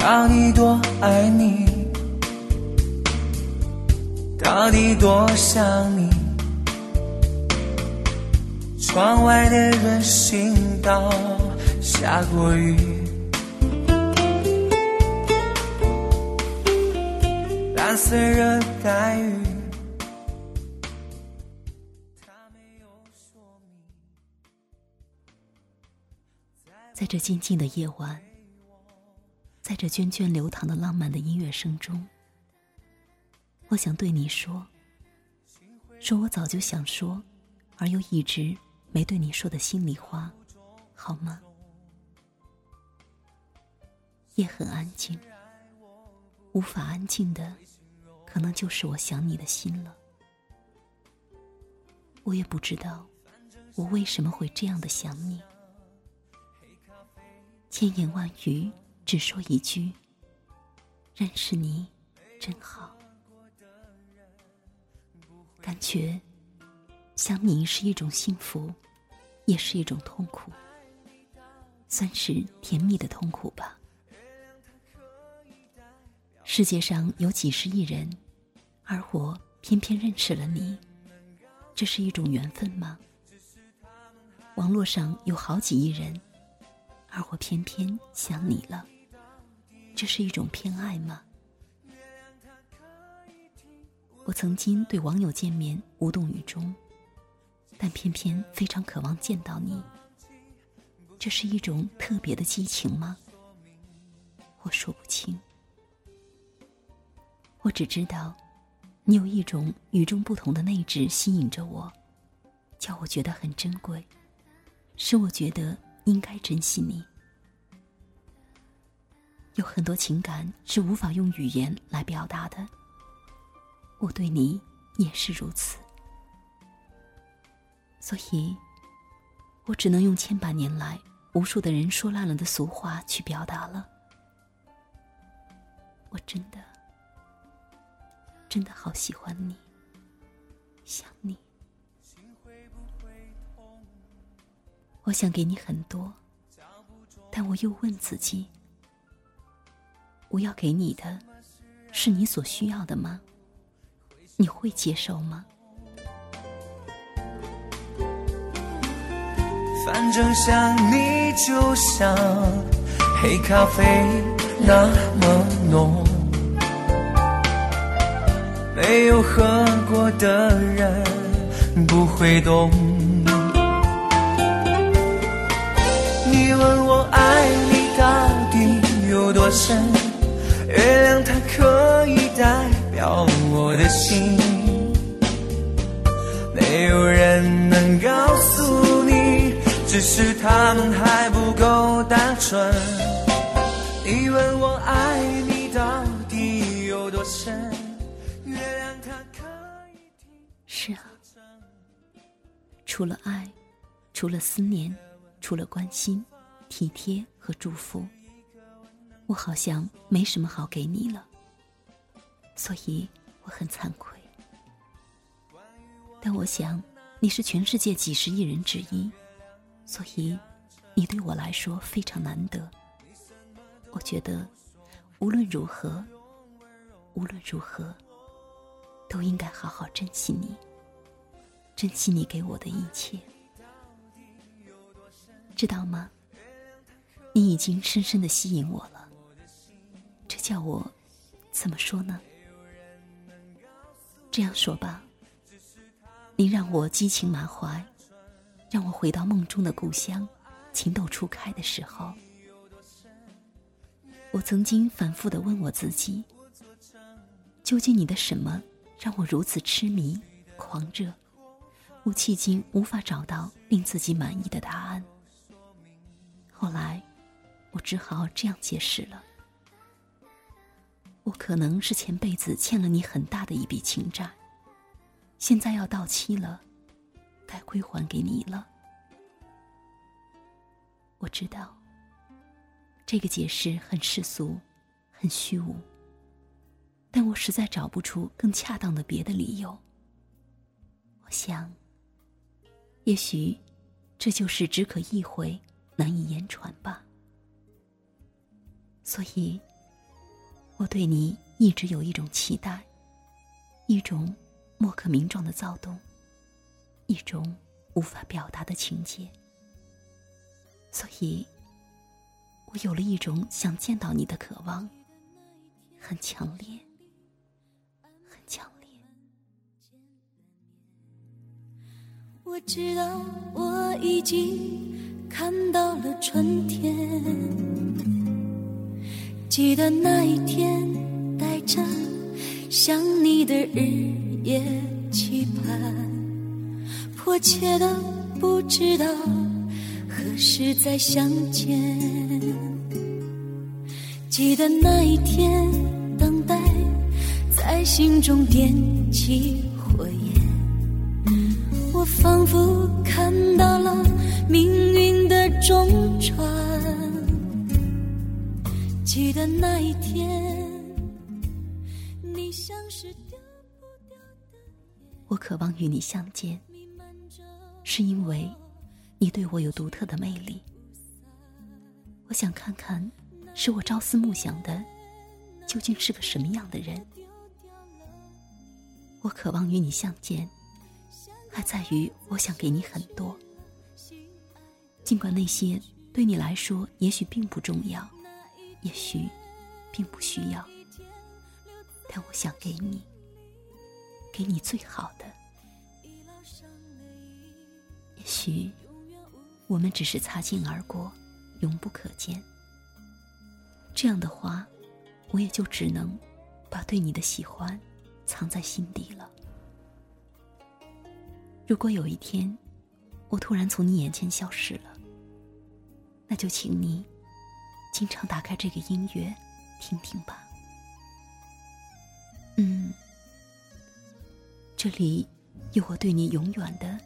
到底多爱你，到底多想你。窗外的人行道下过雨，蓝色热带雨。在这静静的夜晚，在这涓涓流淌的浪漫的音乐声中，我想对你说，说我早就想说，而又一直。没对你说的心里话，好吗？夜很安静，无法安静的，可能就是我想你的心了。我也不知道，我为什么会这样的想你。千言万语，只说一句：认识你，真好。感觉。想你是一种幸福，也是一种痛苦，算是甜蜜的痛苦吧。世界上有几十亿人，而我偏偏认识了你，这是一种缘分吗？网络上有好几亿人，而我偏偏想你了，这是一种偏爱吗？我曾经对网友见面无动于衷。但偏偏非常渴望见到你，这是一种特别的激情吗？我说不清。我只知道，你有一种与众不同的内质吸引着我，叫我觉得很珍贵，使我觉得应该珍惜你。有很多情感是无法用语言来表达的，我对你也是如此。所以，我只能用千百年来无数的人说烂了的俗话去表达了。我真的，真的好喜欢你，想你。我想给你很多，但我又问自己：我要给你的，是你所需要的吗？你会接受吗？反正想你就像黑咖啡那么浓，没有喝过的人不会懂。你问我爱你到底有多深，月亮它可以代表我的心，没有人能告诉你。只是他们还不够单纯。你问我爱你到底有多深？月亮它可以是啊，除了爱，除了思念，除了关心、体贴和祝福，我好像没什么好给你了。所以我很惭愧。但我想，你是全世界几十亿人之一。所以，你对我来说非常难得。我觉得，无论如何，无论如何，都应该好好珍惜你，珍惜你给我的一切，知道吗？你已经深深的吸引我了。叫我怎么说呢？这样说吧，你让我激情满怀。让我回到梦中的故乡，情窦初开的时候，我曾经反复的问我自己：究竟你的什么让我如此痴迷、狂热？我迄今无法找到令自己满意的答案。后来，我只好这样解释了：我可能是前辈子欠了你很大的一笔情债，现在要到期了。该归还给你了。我知道，这个解释很世俗，很虚无，但我实在找不出更恰当的别的理由。我想，也许这就是只可意会，难以言传吧。所以，我对你一直有一种期待，一种莫可名状的躁动，一种无法表达的情结。所以，我有了一种想见到你的渴望，很强烈，很强烈。我知道我已经看到了春天，记得那一天带着想你的日夜期盼，迫切的不知道。何时再相见？记得那一天，等待在心中点起火焰。我仿佛看到了命运的中转。记得那一天，你像是丢不掉的我渴望与你相见，是因为。你对我有独特的魅力，我想看看，使我朝思暮想的究竟是个什么样的人。我渴望与你相见，还在于我想给你很多，尽管那些对你来说也许并不重要，也许并不需要，但我想给你，给你最好的。也许。我们只是擦肩而过，永不可见。这样的话，我也就只能把对你的喜欢藏在心底了。如果有一天我突然从你眼前消失了，那就请你经常打开这个音乐听听吧。嗯，这里有我对你永远的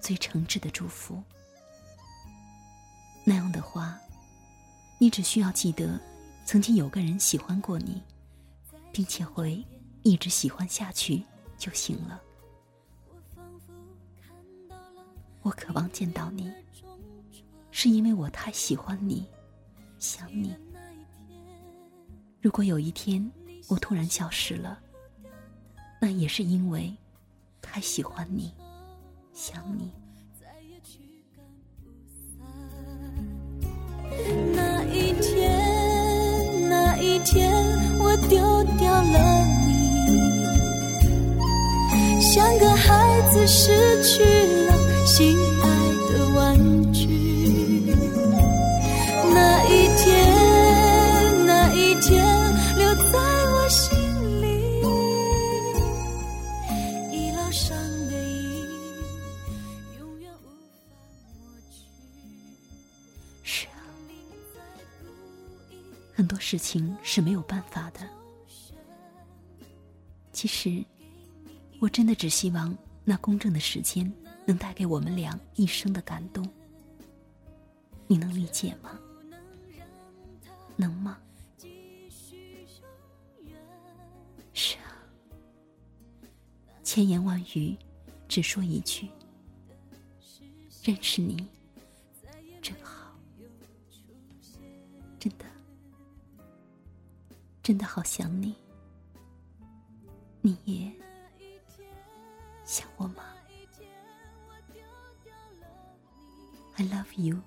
最诚挚的祝福。那样的话，你只需要记得，曾经有个人喜欢过你，并且会一直喜欢下去就行了。我渴望见到你，是因为我太喜欢你，想你。如果有一天我突然消失了，那也是因为太喜欢你，想你。那一天，那一天，我丢掉了你，像个孩子失去了心情是没有办法的。其实，我真的只希望那公正的时间能带给我们俩一生的感动。你能理解吗？能吗？是啊，千言万语，只说一句：认识你，真好。真的，真的好想你。你也想我吗？I love you.